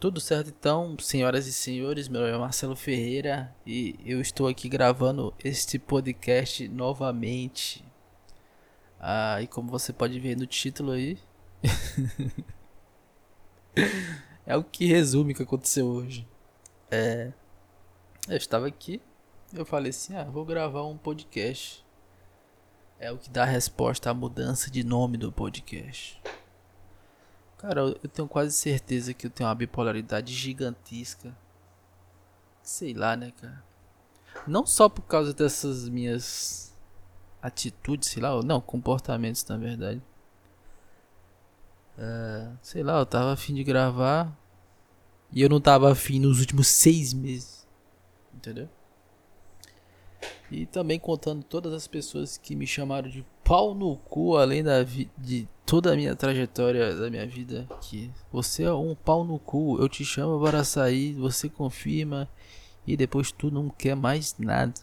Tudo certo então, senhoras e senhores, meu nome é Marcelo Ferreira e eu estou aqui gravando este podcast novamente. Ah, e como você pode ver no título aí, é o que resume o que aconteceu hoje. É, eu estava aqui, eu falei assim, ah, vou gravar um podcast. É o que dá a resposta à mudança de nome do podcast. Cara, eu tenho quase certeza que eu tenho uma bipolaridade gigantesca. Sei lá, né, cara? Não só por causa dessas minhas atitudes, sei lá, não, comportamentos na verdade. Uh, sei lá, eu tava afim de gravar e eu não tava afim nos últimos seis meses. Entendeu? E também contando todas as pessoas que me chamaram de pau no cu, além da de toda a minha trajetória da minha vida. Que você é um pau no cu, eu te chamo para sair, você confirma e depois tu não quer mais nada.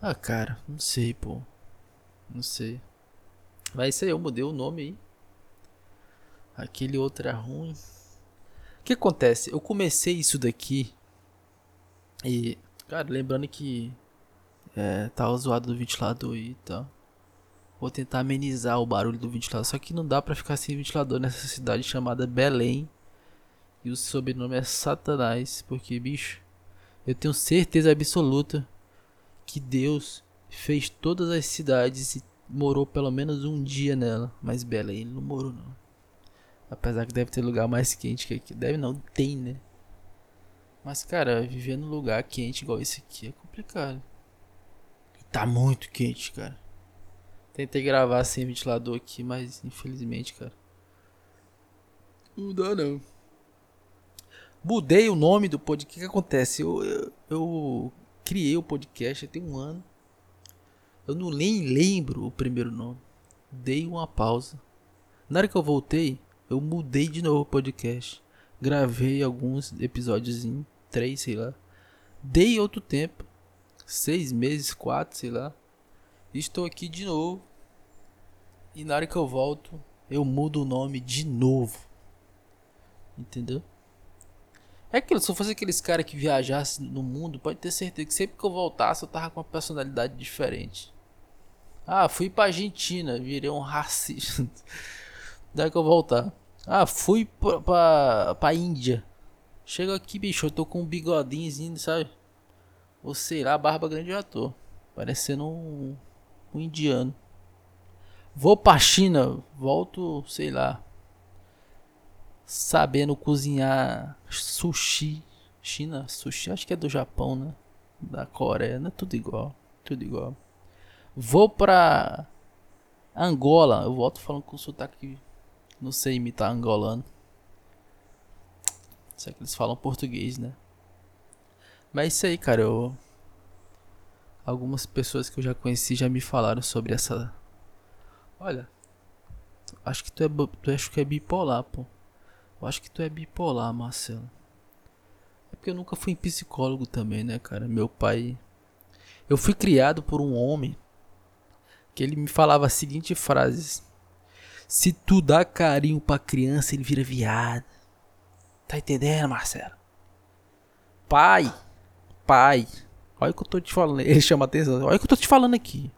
Ah, cara, não sei, pô. Não sei. Mas isso aí, eu mudei o nome aí. Aquele outro é ruim. O que acontece? Eu comecei isso daqui. E, cara, lembrando que é, tá zoado do ventilador aí e tal. Vou tentar amenizar o barulho do ventilador. Só que não dá pra ficar sem ventilador nessa cidade chamada Belém. E o sobrenome é Satanás. Porque, bicho, eu tenho certeza absoluta que Deus fez todas as cidades e morou pelo menos um dia nela. Mas Belém ele não morou, não. Apesar que deve ter lugar mais quente que aqui. Deve não, tem, né? Mas, cara, viver num lugar quente igual esse aqui é complicado. Tá muito quente, cara. Tentei gravar sem ventilador aqui, mas infelizmente, cara. Não dá não. Mudei o nome do podcast. O que, acontece? Eu, eu, eu, criei o podcast tem um ano. Eu não nem lembro o primeiro nome. Dei uma pausa. Na hora que eu voltei, eu mudei de novo o podcast. Gravei alguns episódios em três, sei lá. Dei outro tempo seis meses, quatro, sei lá. Estou aqui de novo. E na hora que eu volto, eu mudo o nome de novo. Entendeu? É aquilo, se eu fosse aqueles caras que viajasse no mundo, pode ter certeza que sempre que eu voltasse eu tava com uma personalidade diferente. Ah, fui pra Argentina, virei um racista. Daí que eu voltar. Ah, fui pra, pra, pra Índia. Chega aqui, bicho, eu tô com um bigodinho, sabe? Ou sei lá, barba grande já tô. Parecendo um, um indiano. Vou pra China, volto, sei lá. Sabendo cozinhar sushi. China, sushi, acho que é do Japão, né? Da Coreia, né? Tudo igual. Tudo igual. Vou pra Angola. Eu volto falando com sotaque. Não sei imitar angolano. Será que eles falam português, né? Mas é isso aí, cara. Eu... Algumas pessoas que eu já conheci já me falaram sobre essa. Olha. Acho que tu é, tu acho que é bipolar, pô. Eu acho que tu é bipolar, Marcelo. É porque eu nunca fui psicólogo também, né, cara? Meu pai. Eu fui criado por um homem que ele me falava a seguinte frase: Se tu dá carinho pra criança, ele vira viado. Tá entendendo, Marcelo? Pai pai. Olha o que eu tô te falando. Ele chama atenção. Olha o que eu tô te falando aqui.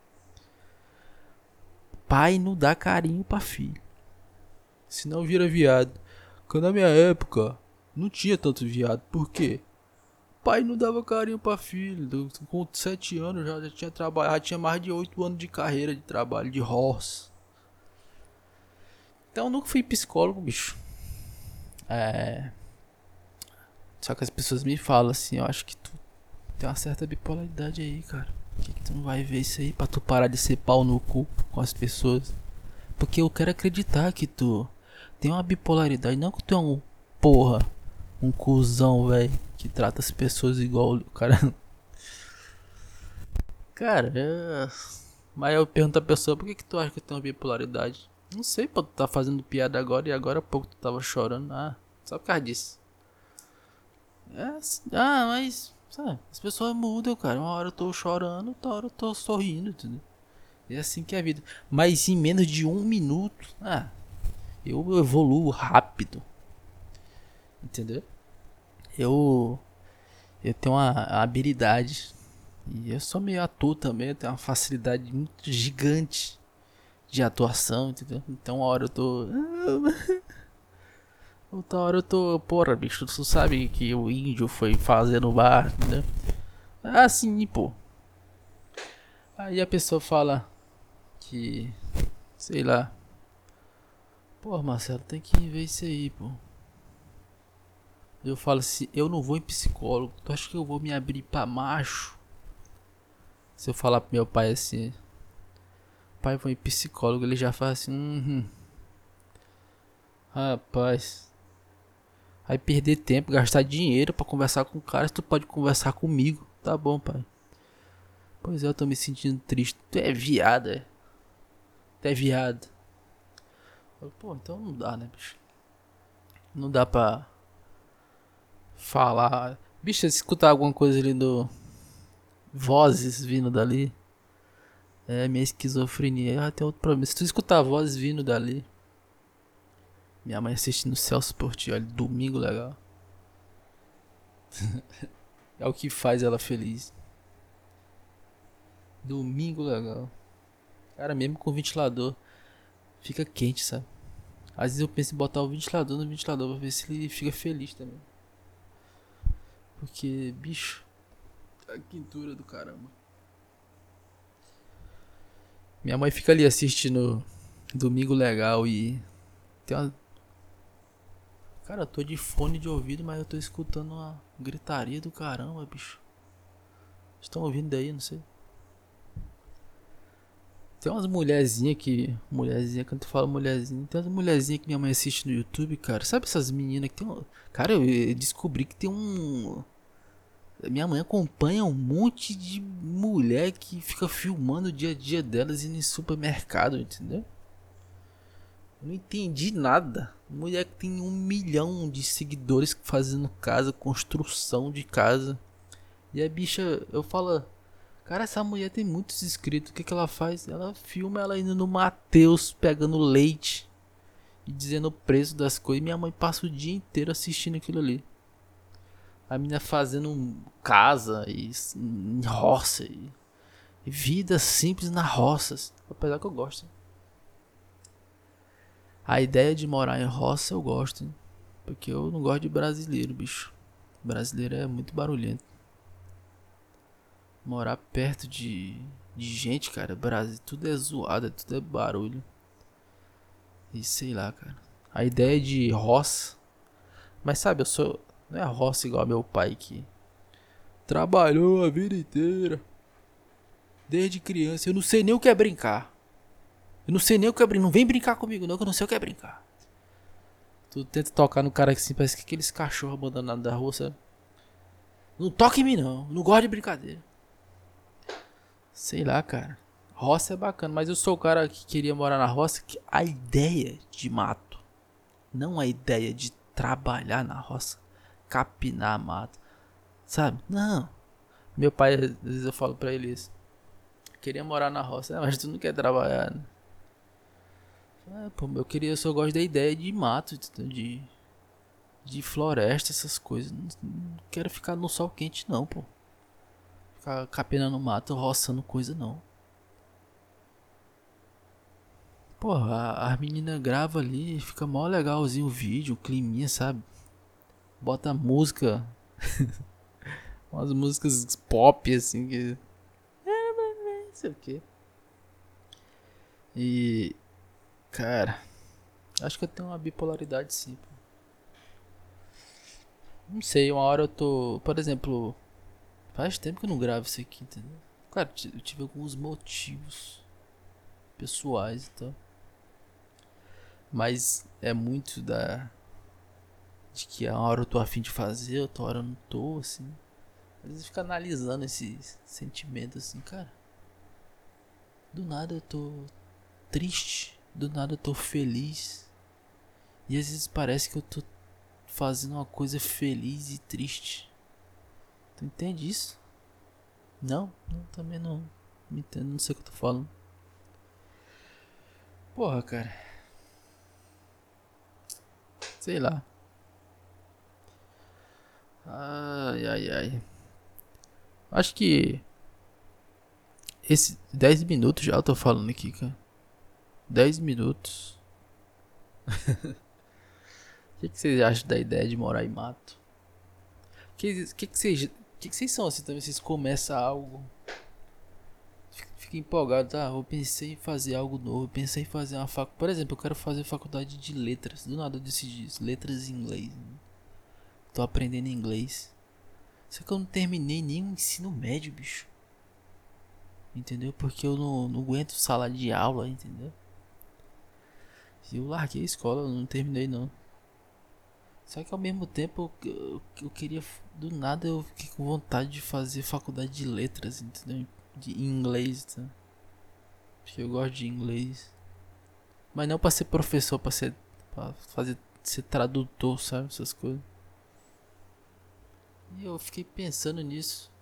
Pai não dá carinho pra filho. Senão vira viado. Quando na minha época não tinha tanto viado. Por quê? Pai não dava carinho pra filho. Com 7 anos já, já tinha trabalhado. Tinha mais de 8 anos de carreira de trabalho, de horse. Então eu nunca fui psicólogo, bicho. É. Só que as pessoas me falam assim, eu acho que tu tem uma certa bipolaridade aí, cara. Por que, que tu não vai ver isso aí pra tu parar de ser pau no cu com as pessoas? Porque eu quero acreditar que tu tem uma bipolaridade, não que tu é um porra, um cuzão, velho, que trata as pessoas igual o cara. Cara, é... mas eu pergunto a pessoa, por que, que tu acha que eu tenho uma bipolaridade? Não sei, pô, tu tá fazendo piada agora e agora há pouco tu tava chorando. Ah, só por causa disso. É, ah, mas Sabe? As pessoas mudam, cara. Uma hora eu tô chorando, outra hora eu tô sorrindo, entendeu? É assim que é a vida. Mas em menos de um minuto, ah, eu evoluo rápido. Entendeu? Eu. Eu tenho uma habilidade. E eu sou meio ator também. Eu tenho uma facilidade muito gigante de atuação, entendeu? Então, uma hora eu tô. Outra hora eu tô. Porra, bicho, tu sabe que o índio foi fazer no bar, entendeu? Assim, pô. Aí a pessoa fala que. Sei lá. Pô, Marcelo, tem que ver isso aí, pô. Eu falo assim, eu não vou em psicólogo. Tu acha que eu vou me abrir pra macho? Se eu falar pro meu pai assim, pai, vou em psicólogo, ele já fala assim, hum, rapaz. Aí perder tempo, gastar dinheiro para conversar com o cara, tu pode conversar comigo. Tá bom, pai. Pois é, eu tô me sentindo triste. Tu é viado, é? Tu é viado. Pô, então não dá, né, bicho? Não dá pra falar. Bicho, se escutar alguma coisa ali do. Vozes vindo dali. É, minha esquizofrenia. Ah, tem outro problema. Se tu escutar vozes vindo dali. Minha mãe assistindo Celso Portioli. Domingo legal. é o que faz ela feliz. Domingo legal. Cara, mesmo com ventilador. Fica quente, sabe? Às vezes eu penso em botar o ventilador no ventilador pra ver se ele fica feliz também. Porque, bicho. A quintura do caramba. Minha mãe fica ali assistindo Domingo Legal e tem uma. Cara, eu tô de fone de ouvido, mas eu tô escutando uma gritaria do caramba, bicho. Estão ouvindo daí, não sei. Tem umas mulherzinhas que. Mulherzinha, quando tu fala mulherzinha, tem umas mulherzinhas que minha mãe assiste no YouTube, cara. Sabe essas meninas que tem um. Cara, eu descobri que tem um. Minha mãe acompanha um monte de mulher que fica filmando o dia a dia delas indo em supermercado, entendeu? Eu não entendi nada. Mulher que tem um milhão de seguidores fazendo casa, construção de casa. E a bicha, eu falo, cara, essa mulher tem muitos inscritos. O que, que ela faz? Ela filma ela indo no Mateus pegando leite e dizendo o preço das coisas. Minha mãe passa o dia inteiro assistindo aquilo ali a menina fazendo casa e roça e, vida simples na roça, apesar que eu gosto. A ideia de morar em roça eu gosto, hein? porque eu não gosto de brasileiro, bicho. Brasileiro é muito barulhento. Morar perto de, de gente, cara, Brasil, tudo é zoado, tudo é barulho. E sei lá, cara. A ideia de roça. Mas sabe, eu sou não é roça igual meu pai que trabalhou a vida inteira. Desde criança. Eu não sei nem o que é brincar. Eu não sei nem o que é brincar. Não vem brincar comigo, não, que eu não sei o que é brincar. Tu tenta tocar no cara assim, parece que aqueles cachorros abandonados da rua, sabe? Não toque em mim, não. Não gosto de brincadeira. Sei lá, cara. Roça é bacana, mas eu sou o cara que queria morar na roça. Que a ideia de mato, não a ideia de trabalhar na roça, capinar mato. Sabe? Não. Meu pai, às vezes eu falo pra ele isso. Queria morar na roça, mas tu não quer trabalhar. Né? É, pô, eu queria, eu só gosto da ideia de mato, de de floresta, essas coisas. Não, não quero ficar no sol quente não, pô. Ficar capinando mato, roçando coisa não. Porra, a, a menina grava ali, fica mó legalzinho o vídeo, o climinha, sabe? bota música. umas músicas pop, assim, que. Não sei o que. E. Cara. Acho que eu tenho uma bipolaridade sim. Não sei, uma hora eu tô. Por exemplo. Faz tempo que eu não gravo isso aqui, entendeu? Claro, eu tive alguns motivos pessoais e então. tal. Mas é muito da de que a hora eu tô afim de fazer, outra hora eu não tô, assim. Às vezes fica analisando esses sentimentos assim, cara. Do nada eu tô triste, do nada eu tô feliz. E às vezes parece que eu tô fazendo uma coisa feliz e triste. Tu entende isso? Não, não também não. Me entendo, não sei o que eu tô falando. Porra, cara. Sei lá. Ai, ai, ai. Acho que. Esse 10 minutos já eu tô falando aqui, cara. 10 minutos. O que, que vocês acham da ideia de morar em mato? O que, que, que, vocês, que, que vocês são assim também? Vocês começam algo. Fica empolgado, tá? Eu pensei em fazer algo novo. Pensei em fazer uma faculdade. Por exemplo, eu quero fazer faculdade de letras. Do nada eu decidi isso. Letras em inglês. Tô aprendendo inglês. Só que eu não terminei o ensino médio, bicho. Entendeu? Porque eu não, não aguento sala de aula, entendeu? Eu larguei a escola, não terminei não. Só que ao mesmo tempo eu, eu, eu, queria. Do nada eu fiquei com vontade de fazer faculdade de letras, entendeu? De inglês, tá? Porque eu gosto de inglês. Mas não pra ser professor, pra ser. pra fazer. ser tradutor, sabe? Essas coisas. E eu fiquei pensando nisso.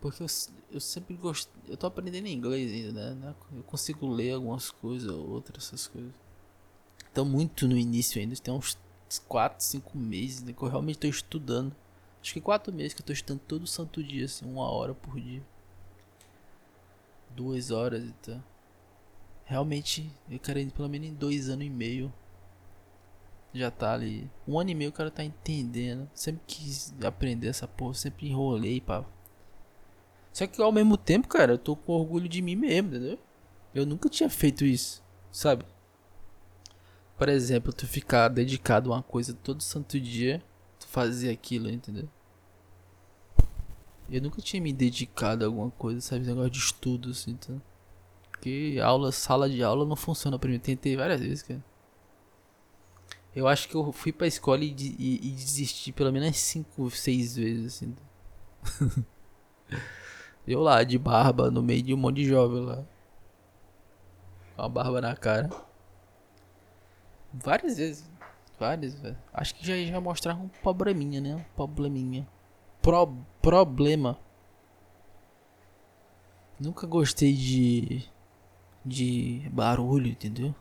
Porque eu, eu sempre gosto. Eu tô aprendendo inglês ainda, né? Eu consigo ler algumas coisas, outras, essas coisas. Tô muito no início ainda. Tem uns 4, 5 meses né, que eu realmente tô estudando. Acho que 4 meses que eu tô estudando todo santo dia, assim, uma hora por dia. Duas horas e tal. Realmente, eu quero ir pelo menos em dois anos e meio. Já tá ali. Um ano e meio o cara tá entendendo. Sempre quis aprender essa porra, sempre enrolei pra só que ao mesmo tempo, cara, eu tô com orgulho de mim mesmo, entendeu? Eu nunca tinha feito isso, sabe? Por exemplo, tu ficar dedicado a uma coisa todo santo dia, tu fazer aquilo, entendeu? Eu nunca tinha me dedicado a alguma coisa, sabe? Negócio de estudo, assim, então. Porque aula, sala de aula não funciona pra mim. Tentei várias vezes, cara. Eu acho que eu fui pra escola e, e, e desisti pelo menos 5, 6 vezes, assim. Eu lá, de barba, no meio de um monte de jovem lá. Com a barba na cara. Várias vezes. Várias, velho. Acho que já, já mostrava um probleminha, né? Um probleminha. Pro, problema. Nunca gostei de. de barulho, entendeu?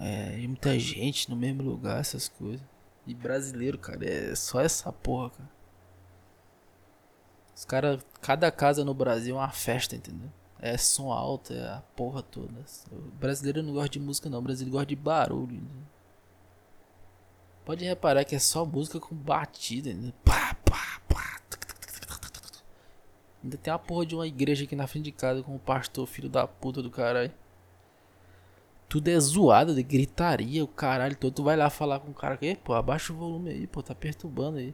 É, muita gente no mesmo lugar, essas coisas. E brasileiro, cara, é só essa porra, cara. Os caras, cada casa no Brasil é uma festa, entendeu? É som alto, é a porra toda. O brasileiro não gosta de música não, o brasileiro gosta de barulho. Entendeu? Pode reparar que é só música com batida, entendeu? Pá, pá, pá. Ainda tem uma porra de uma igreja aqui na frente de casa com o pastor, filho da puta do caralho. Tudo é zoado, de gritaria, o caralho todo. Tu vai lá falar com o cara que, pô, abaixa o volume aí, pô, tá perturbando aí.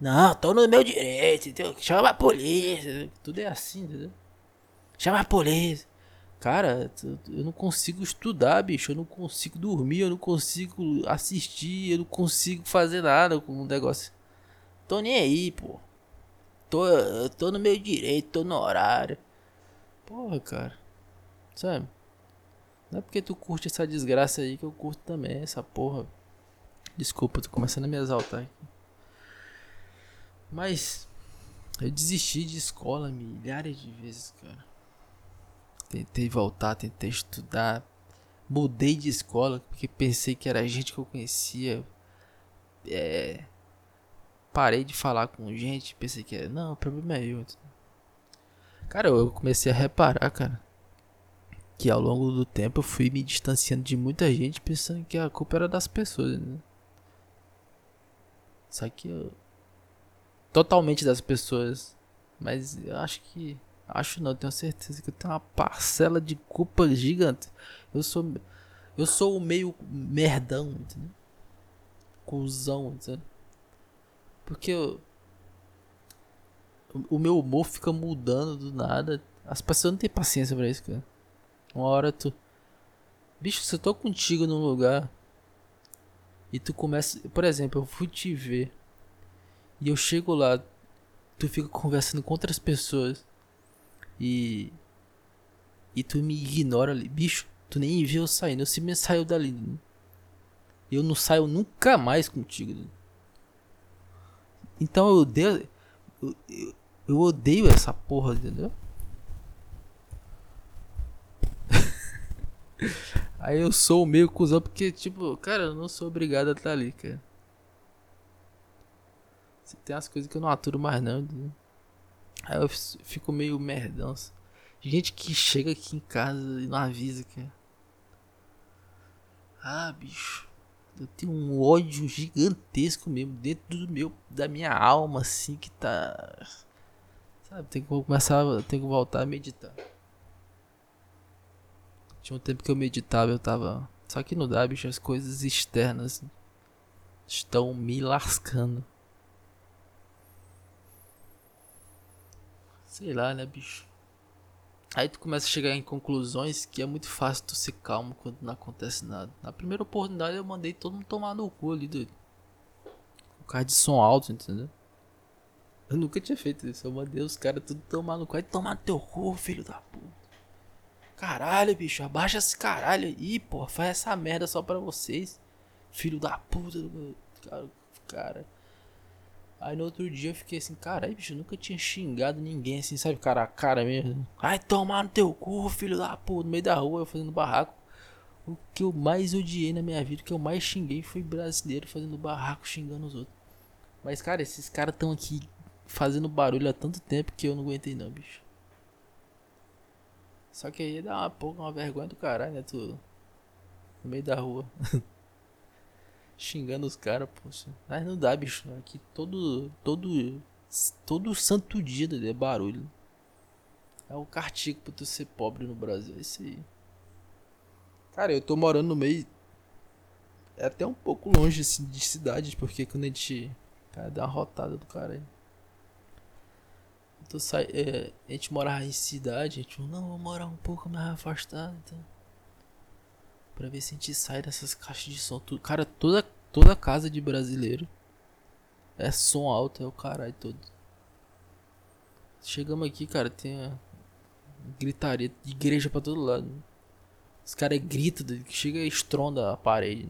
Não, tô no meu direito, entendeu? Chama a polícia. Tudo é assim, entendeu? Chama a polícia. Cara, eu não consigo estudar, bicho. Eu não consigo dormir, eu não consigo assistir, eu não consigo fazer nada com o negócio. Tô nem aí, pô. Tô, tô no meu direito, tô no horário. Porra, cara. Sabe? Não é porque tu curte essa desgraça aí que eu curto também, essa porra. Desculpa, tô começando a me exaltar aqui. Mas eu desisti de escola milhares de vezes, cara. Tentei voltar, tentei estudar. Mudei de escola porque pensei que era gente que eu conhecia. É, parei de falar com gente, pensei que era, não, o problema é eu. Cara, eu comecei a reparar, cara, que ao longo do tempo eu fui me distanciando de muita gente pensando que a culpa era das pessoas, né? Só que eu, totalmente das pessoas. Mas eu acho que. Acho não, tenho certeza que eu tenho uma parcela de culpa gigante. Eu sou. Eu sou o meio merdão, entendeu? Cusão, entendeu? Porque eu, o meu humor fica mudando do nada. As pessoas não têm paciência pra isso, cara. Uma hora tu. Bicho, se eu tô contigo num lugar. E tu começa. Por exemplo, eu fui te ver. E eu chego lá, tu fica conversando com outras pessoas e. E tu me ignora ali. Bicho, tu nem viu eu saindo. Eu simplesmente saiu dali. Eu não saio nunca mais contigo. Então eu odeio. Eu, eu, eu odeio essa porra, entendeu? Aí eu sou meio cuzão porque, tipo, cara, eu não sou obrigado a estar ali, cara. Tem as coisas que eu não aturo mais não. Entendeu? Aí eu fico meio merdão. Gente que chega aqui em casa e não avisa que. Ah, bicho. Eu tenho um ódio gigantesco mesmo dentro do meu, da minha alma, assim, que tá. Sabe, tem que começar, tem que voltar a meditar. Tinha um tempo que eu meditava, eu tava. Só que não dá, bicho, as coisas externas estão me lascando. Sei lá, né, bicho? Aí tu começa a chegar em conclusões que é muito fácil tu ser calmo quando não acontece nada. Na primeira oportunidade eu mandei todo mundo tomar no cu ali, doido. O cara de som alto, entendeu? Eu nunca tinha feito isso. Eu mandei os caras tudo tomar no cu. Aí tomar no teu cu, filho da puta. Caralho, bicho. Abaixa esse caralho aí, pô. Faz essa merda só pra vocês. Filho da puta. Cara, cara. Aí no outro dia eu fiquei assim, caralho, bicho, eu nunca tinha xingado ninguém assim, sabe, cara a cara mesmo. Ai, tomar no teu cu, filho da puta, no meio da rua, eu fazendo barraco. O que eu mais odiei na minha vida, o que eu mais xinguei foi brasileiro fazendo barraco, xingando os outros. Mas, cara, esses caras estão aqui fazendo barulho há tanto tempo que eu não aguentei não, bicho. Só que aí dá uma pouco uma vergonha do caralho, né, tu... No meio da rua. xingando os caras, poxa. Mas não dá, bicho. Aqui todo. Todo. Todo santo dia é barulho. É o cartigo pra tu ser pobre no Brasil. É isso aí. Cara, eu tô morando no meio. É até um pouco longe assim, de cidade, porque quando a gente. Cara, dá uma rotada do cara aí. Então, sai, é, a gente morava em cidade, a gente não, vou morar um pouco mais afastado, então. Pra ver se a gente sai dessas caixas de som. Tudo. Cara, toda, toda casa de brasileiro é som alto, é o caralho todo. Chegamos aqui, cara, tem a gritaria de igreja pra todo lado. Os caras gritam, chega e estronda a parede.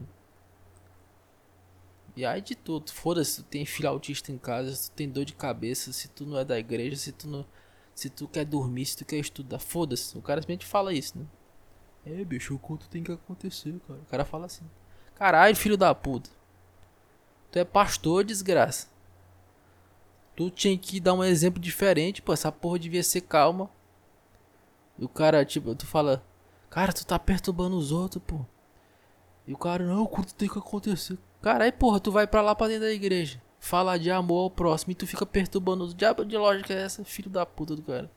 E aí de tudo, foda-se, tu tem filho autista em casa, se tu tem dor de cabeça, se tu não é da igreja, se tu não. Se tu quer dormir, se tu quer estudar, foda-se. O cara simplesmente fala isso, né? É, bicho, o culto tem que acontecer, cara. O cara fala assim. Caralho, filho da puta. Tu é pastor, desgraça. Tu tinha que dar um exemplo diferente, pô. Essa porra devia ser calma. E o cara, tipo, tu fala. Cara, tu tá perturbando os outros, pô. E o cara, não, o culto tem que acontecer. Caralho, porra, tu vai pra lá pra dentro da igreja. Falar de amor ao próximo e tu fica perturbando os diabo de lógica é essa, filho da puta do cara.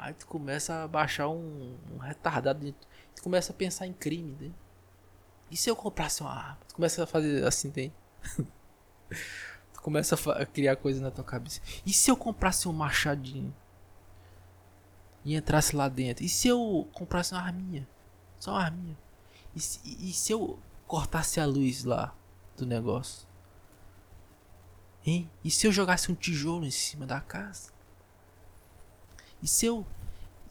Aí tu começa a baixar um, um retardado. Tu começa a pensar em crime, né? E se eu comprasse uma arma? Tu começa a fazer assim, tem? tu começa a, a, criar coisa na tua cabeça. E se eu comprasse um machadinho? E entrasse lá dentro? E se eu comprasse uma arminha? Só uma arminha. E se, e se eu cortasse a luz lá do negócio? Hein? E se eu jogasse um tijolo em cima da casa? E se eu.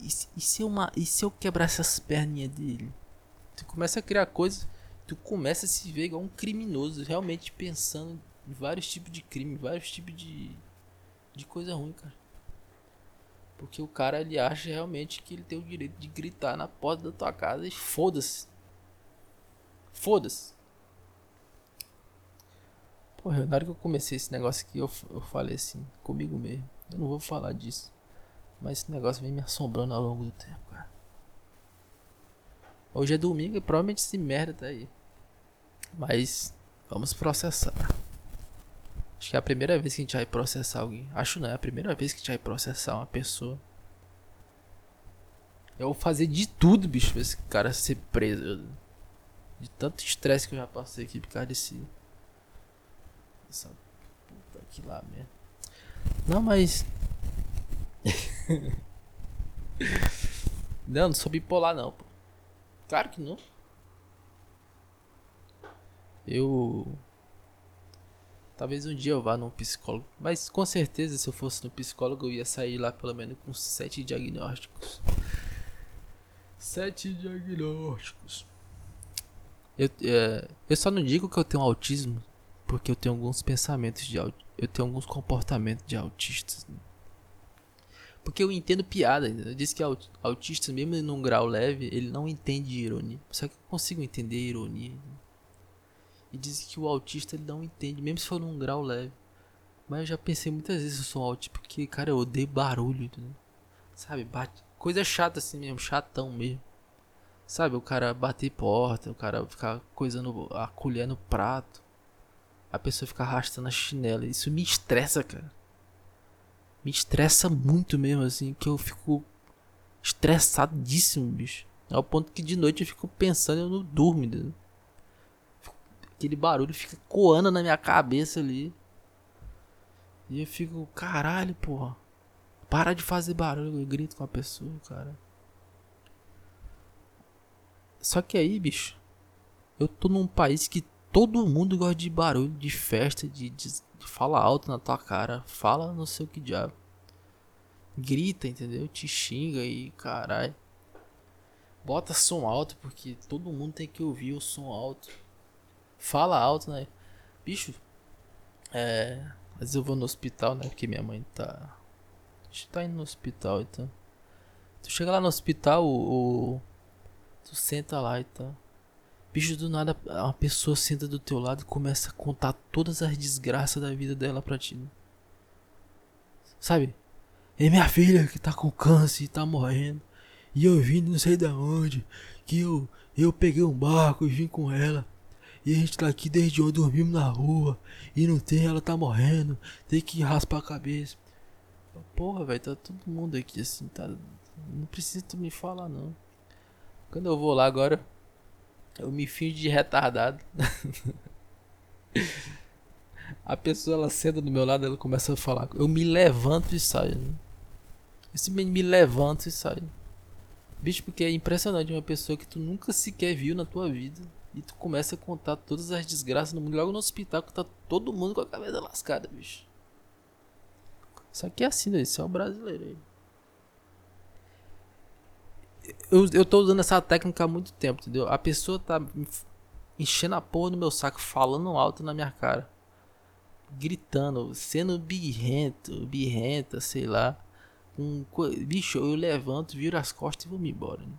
E, e se, eu, uma, e se eu quebrar essas perninhas dele? Tu começa a criar coisas. Tu começa a se ver igual um criminoso, realmente pensando em vários tipos de crime, vários tipos de. de coisa ruim, cara. Porque o cara ele acha realmente que ele tem o direito de gritar na porta da tua casa e foda-se. Foda-se. Porra, na hora que eu comecei esse negócio aqui, eu, eu falei assim, comigo mesmo. Eu não vou falar disso. Mas esse negócio vem me assombrando ao longo do tempo, cara. Hoje é domingo e provavelmente esse merda tá aí. Mas vamos processar. Acho que é a primeira vez que a gente vai processar alguém. Acho não, é a primeira vez que a gente vai processar uma pessoa. Eu vou fazer de tudo, bicho, pra esse cara ser preso. De tanto estresse que eu já passei aqui por causa desse. Essa puta que lá mesmo. Não, mas não, não sou bipolar não, pô. Claro que não. Eu. Talvez um dia eu vá num psicólogo. Mas com certeza, se eu fosse no psicólogo, eu ia sair lá pelo menos com sete diagnósticos. Sete diagnósticos. Eu, é, eu só não digo que eu tenho autismo. Porque eu tenho alguns pensamentos de Eu tenho alguns comportamentos de autistas. Né? Porque eu entendo piada. Eu disse que autista, mesmo num grau leve, ele não entende ironia. Só que eu consigo entender ironia. E diz que o autista ele não entende, mesmo se for num grau leve. Mas eu já pensei muitas vezes no som alto, porque, cara, eu odeio barulho, entendeu? Sabe, bate. Coisa chata assim mesmo, chatão mesmo. Sabe, o cara bater porta, o cara ficar coisando a colher no prato. A pessoa ficar arrastando a chinela. Isso me estressa, cara. Me estressa muito mesmo, assim, que eu fico estressadíssimo, bicho. Ao ponto que de noite eu fico pensando eu não durmo, entendeu? Aquele barulho fica coando na minha cabeça ali. E eu fico, caralho, porra. Para de fazer barulho, eu grito com a pessoa, cara. Só que aí, bicho, eu tô num país que todo mundo gosta de barulho, de festa, de, de fala alto na tua cara, fala não sei o que diabo. Grita, entendeu? Te xinga e caralho. Bota som alto, porque todo mundo tem que ouvir o som alto. Fala alto, né? Bicho, é. Às vezes eu vou no hospital, né? Porque minha mãe tá. A gente tá indo no hospital, então. Tu chega lá no hospital, o. o tu senta lá e tá. Bicho, do nada, uma pessoa senta do teu lado e começa a contar todas as desgraças da vida dela pra ti. Sabe? É minha filha que tá com câncer e tá morrendo. E eu vim não sei da onde. Que eu, eu peguei um barco e vim com ela. E a gente tá aqui desde ontem, dormimos na rua. E não tem, ela tá morrendo. Tem que raspar a cabeça. Porra, velho, tá todo mundo aqui assim, tá. Não precisa tu me falar, não. Quando eu vou lá agora, eu me fingo de retardado. a pessoa ela senta do meu lado, ela começa a falar. Eu me levanto e saio. Né? Eu simplesmente me levanto e saio. Bicho, porque é impressionante uma pessoa que tu nunca sequer viu na tua vida e tu começa a contar todas as desgraças no mundo. Logo no hospital que tá todo mundo com a cabeça lascada, bicho. Isso aqui é assim, né? Isso é o brasileiro aí. Eu, eu tô usando essa técnica há muito tempo, entendeu? A pessoa tá enchendo a porra no meu saco, falando alto na minha cara. Gritando, sendo birrento, birrenta, sei lá. Um, bicho, eu levanto, viro as costas e vou me embora. Né?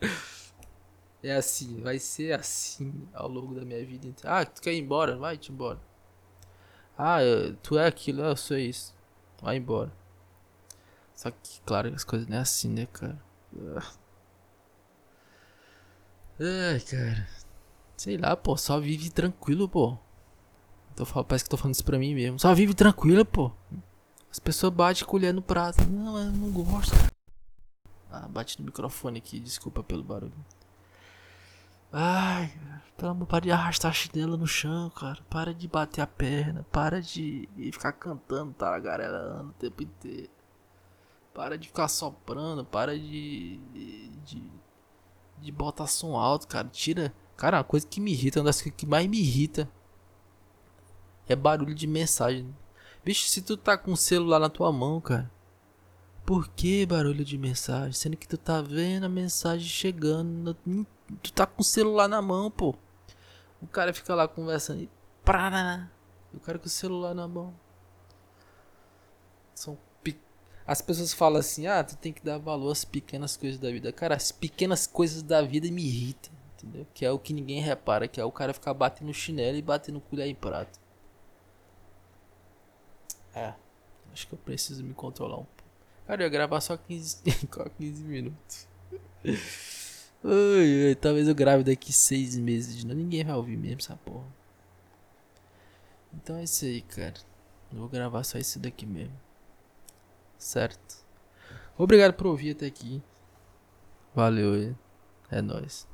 É assim, vai ser assim ao longo da minha vida. Ah, tu quer ir embora? Vai-te embora. Ah, tu é aquilo, eu sou isso. Vai embora. Só que, claro, as coisas não é assim, né, cara? Ai, cara. Sei lá, pô, só vive tranquilo, pô. Tô parece que tô falando isso pra mim mesmo. Só vive tranquilo, pô. As pessoas batem colher no prato. Não, eu não gosto. Ah, bate no microfone aqui, desculpa pelo barulho. Ai, pelo amor, para de arrastar a chinela no chão, cara. Para de bater a perna. Para de ficar cantando, tagarelarando o tempo inteiro. Para de ficar soprando. Para de. de. de botar som alto, cara. Tira. Cara, uma coisa que me irrita, uma das coisas que mais me irrita é barulho de mensagem. Bicho, se tu tá com o celular na tua mão, cara. Por que barulho de mensagem? Sendo que tu tá vendo a mensagem chegando. Tu tá com o celular na mão, pô. O cara fica lá conversando e. O cara com o celular na mão. São As pessoas falam assim: ah, tu tem que dar valor às pequenas coisas da vida. Cara, as pequenas coisas da vida me irritam. Entendeu? Que é o que ninguém repara. Que é o cara ficar batendo chinelo e batendo colher em prato. É. Acho que eu preciso me controlar um pouco. Cara, eu ia gravar só 15, 15 minutos. Talvez eu grave daqui seis meses de novo. Ninguém vai ouvir mesmo essa porra. Então é isso aí, cara. Eu vou gravar só isso daqui mesmo. Certo? Obrigado por ouvir até aqui. Valeu, é nóis.